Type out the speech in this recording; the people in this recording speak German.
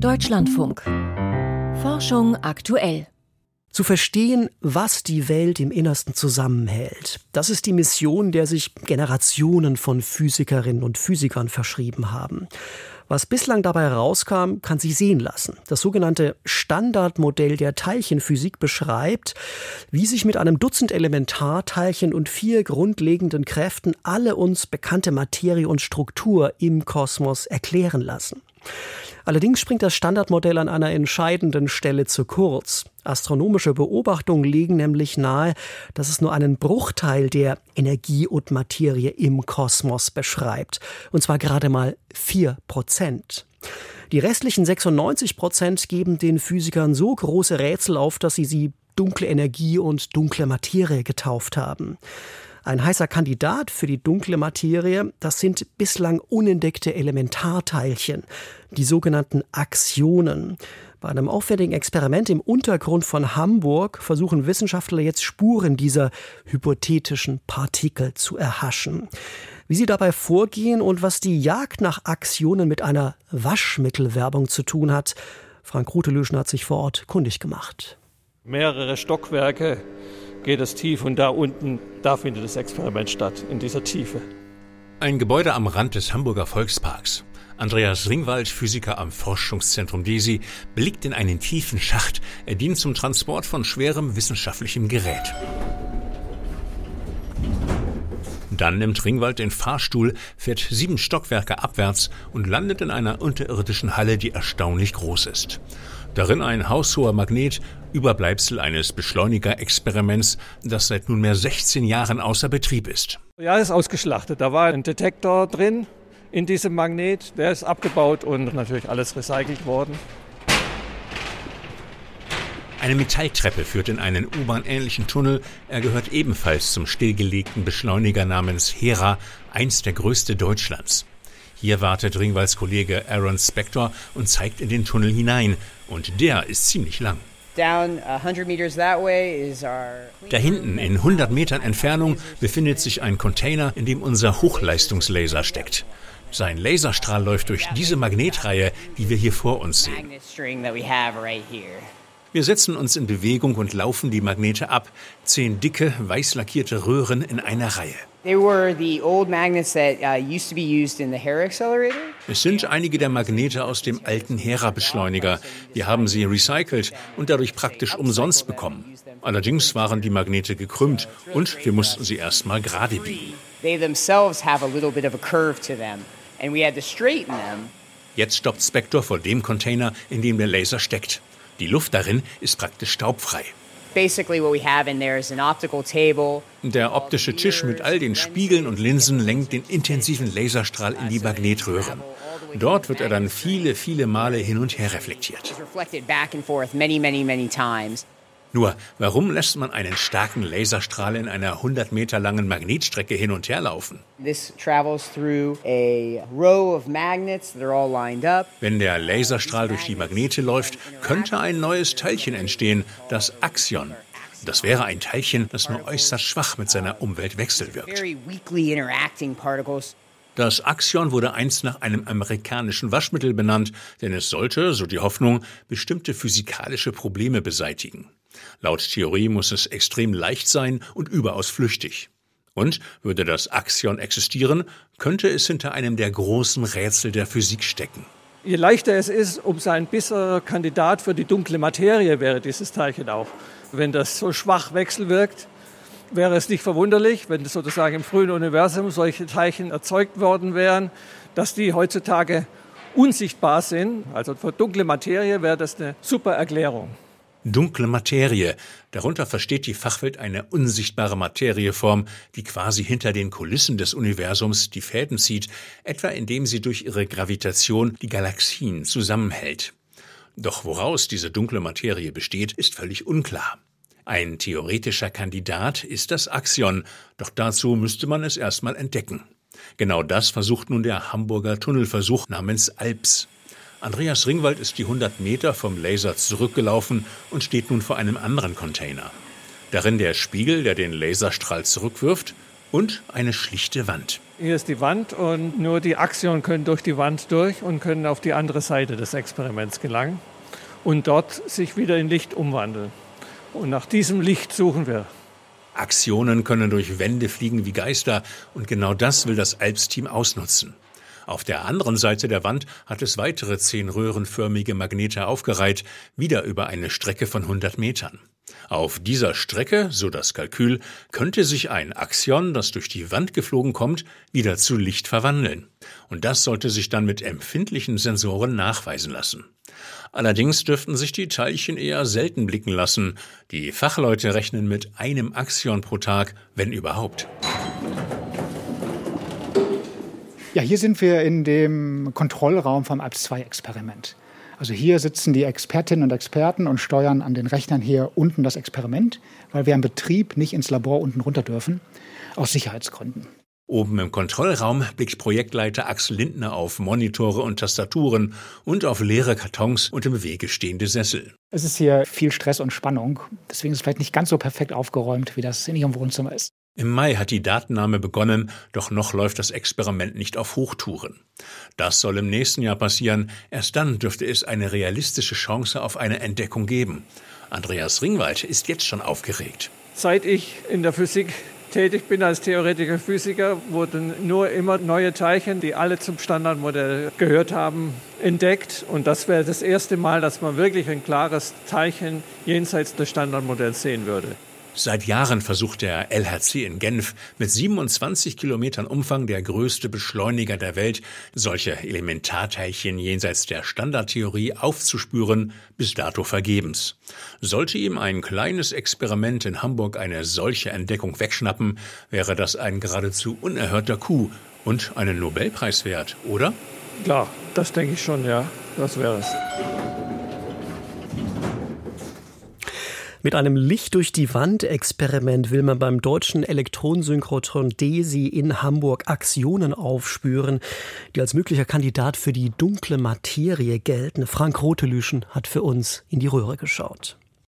Deutschlandfunk. Forschung aktuell. Zu verstehen, was die Welt im Innersten zusammenhält, das ist die Mission, der sich Generationen von Physikerinnen und Physikern verschrieben haben. Was bislang dabei herauskam, kann sich sehen lassen. Das sogenannte Standardmodell der Teilchenphysik beschreibt, wie sich mit einem Dutzend Elementarteilchen und vier grundlegenden Kräften alle uns bekannte Materie und Struktur im Kosmos erklären lassen. Allerdings springt das Standardmodell an einer entscheidenden Stelle zu kurz. Astronomische Beobachtungen legen nämlich nahe, dass es nur einen Bruchteil der Energie und Materie im Kosmos beschreibt. Und zwar gerade mal vier Prozent. Die restlichen 96 Prozent geben den Physikern so große Rätsel auf, dass sie sie dunkle Energie und dunkle Materie getauft haben. Ein heißer Kandidat für die dunkle Materie, das sind bislang unentdeckte Elementarteilchen, die sogenannten Aktionen. Bei einem aufwendigen Experiment im Untergrund von Hamburg versuchen Wissenschaftler jetzt Spuren dieser hypothetischen Partikel zu erhaschen. Wie sie dabei vorgehen und was die Jagd nach Aktionen mit einer Waschmittelwerbung zu tun hat, Frank Rutelöschen hat sich vor Ort kundig gemacht. Mehrere Stockwerke geht es tief und da unten, da findet das Experiment statt, in dieser Tiefe. Ein Gebäude am Rand des Hamburger Volksparks. Andreas Ringwald, Physiker am Forschungszentrum DESI, blickt in einen tiefen Schacht. Er dient zum Transport von schwerem wissenschaftlichem Gerät. Dann nimmt Ringwald den Fahrstuhl, fährt sieben Stockwerke abwärts und landet in einer unterirdischen Halle, die erstaunlich groß ist. Darin ein haushoher Magnet, Überbleibsel eines Beschleunigerexperiments, das seit nunmehr 16 Jahren außer Betrieb ist. Ja, ist ausgeschlachtet. Da war ein Detektor drin in diesem Magnet. Der ist abgebaut und natürlich alles recycelt worden. Eine Metalltreppe führt in einen U-Bahn-ähnlichen Tunnel. Er gehört ebenfalls zum stillgelegten Beschleuniger namens Hera, eins der größte Deutschlands. Hier wartet Ringwalds Kollege Aaron Spector und zeigt in den Tunnel hinein. Und der ist ziemlich lang. Da hinten in 100 Metern Entfernung befindet sich ein Container, in dem unser Hochleistungslaser steckt. Sein Laserstrahl läuft durch diese Magnetreihe, die wir hier vor uns sehen. Wir setzen uns in Bewegung und laufen die Magnete ab. Zehn dicke, weiß lackierte Röhren in einer Reihe. Uh, es sind einige der Magnete aus dem alten Hera-Beschleuniger. Wir haben sie recycelt und dadurch praktisch umsonst bekommen. Allerdings waren die Magnete gekrümmt und wir mussten sie erstmal gerade biegen. Jetzt stoppt Spector vor dem Container, in dem der Laser steckt. Die Luft darin ist praktisch staubfrei. Der optische Tisch mit all den Spiegeln und Linsen lenkt den intensiven Laserstrahl in die Magnetröhren. Dort wird er dann viele, viele Male hin und her reflektiert. Nur, warum lässt man einen starken Laserstrahl in einer 100 Meter langen Magnetstrecke hin und her laufen? Wenn der Laserstrahl durch die Magnete läuft, könnte ein neues Teilchen entstehen, das Axion. Das wäre ein Teilchen, das nur äußerst schwach mit seiner Umwelt wechselwirkt. Das Axion wurde einst nach einem amerikanischen Waschmittel benannt, denn es sollte, so die Hoffnung, bestimmte physikalische Probleme beseitigen. Laut Theorie muss es extrem leicht sein und überaus flüchtig. Und würde das Axion existieren, könnte es hinter einem der großen Rätsel der Physik stecken. Je leichter es ist, umso ein besserer Kandidat für die dunkle Materie wäre dieses Teilchen auch. Wenn das so schwach wechselwirkt, wäre es nicht verwunderlich, wenn sozusagen im frühen Universum solche Teilchen erzeugt worden wären, dass die heutzutage unsichtbar sind. Also für dunkle Materie wäre das eine super Erklärung. Dunkle Materie. Darunter versteht die Fachwelt eine unsichtbare Materieform, die quasi hinter den Kulissen des Universums die Fäden zieht, etwa indem sie durch ihre Gravitation die Galaxien zusammenhält. Doch woraus diese dunkle Materie besteht, ist völlig unklar. Ein theoretischer Kandidat ist das Axion, doch dazu müsste man es erstmal entdecken. Genau das versucht nun der Hamburger Tunnelversuch namens ALPS. Andreas Ringwald ist die 100 Meter vom Laser zurückgelaufen und steht nun vor einem anderen Container. Darin der Spiegel, der den Laserstrahl zurückwirft, und eine schlichte Wand. Hier ist die Wand und nur die Axionen können durch die Wand durch und können auf die andere Seite des Experiments gelangen und dort sich wieder in Licht umwandeln. Und nach diesem Licht suchen wir. Aktionen können durch Wände fliegen wie Geister und genau das will das Alps-Team ausnutzen. Auf der anderen Seite der Wand hat es weitere zehn röhrenförmige Magnete aufgereiht, wieder über eine Strecke von 100 Metern. Auf dieser Strecke, so das Kalkül, könnte sich ein Axion, das durch die Wand geflogen kommt, wieder zu Licht verwandeln. Und das sollte sich dann mit empfindlichen Sensoren nachweisen lassen. Allerdings dürften sich die Teilchen eher selten blicken lassen. Die Fachleute rechnen mit einem Axion pro Tag, wenn überhaupt. Ja, hier sind wir in dem Kontrollraum vom ALPS-2-Experiment. Also hier sitzen die Expertinnen und Experten und steuern an den Rechnern hier unten das Experiment, weil wir im Betrieb nicht ins Labor unten runter dürfen, aus Sicherheitsgründen. Oben im Kontrollraum blickt Projektleiter Axel Lindner auf Monitore und Tastaturen und auf leere Kartons und im Wege stehende Sessel. Es ist hier viel Stress und Spannung. Deswegen ist es vielleicht nicht ganz so perfekt aufgeräumt, wie das in Ihrem Wohnzimmer ist. Im Mai hat die Datennahme begonnen, doch noch läuft das Experiment nicht auf Hochtouren. Das soll im nächsten Jahr passieren. Erst dann dürfte es eine realistische Chance auf eine Entdeckung geben. Andreas Ringwald ist jetzt schon aufgeregt. Seit ich in der Physik tätig bin als Theoretiker Physiker, wurden nur immer neue Teilchen, die alle zum Standardmodell gehört haben, entdeckt. Und das wäre das erste Mal, dass man wirklich ein klares Teilchen jenseits des Standardmodells sehen würde. Seit Jahren versucht der LHC in Genf mit 27 Kilometern Umfang der größte Beschleuniger der Welt, solche Elementarteilchen jenseits der Standardtheorie aufzuspüren, bis dato vergebens. Sollte ihm ein kleines Experiment in Hamburg eine solche Entdeckung wegschnappen, wäre das ein geradezu unerhörter Coup und einen Nobelpreis wert, oder? Klar, das denke ich schon, ja. Das wäre es. Mit einem Licht durch die Wand Experiment will man beim deutschen Elektronensynchrotron DESI in Hamburg Aktionen aufspüren, die als möglicher Kandidat für die dunkle Materie gelten. Frank Rotelüschen hat für uns in die Röhre geschaut.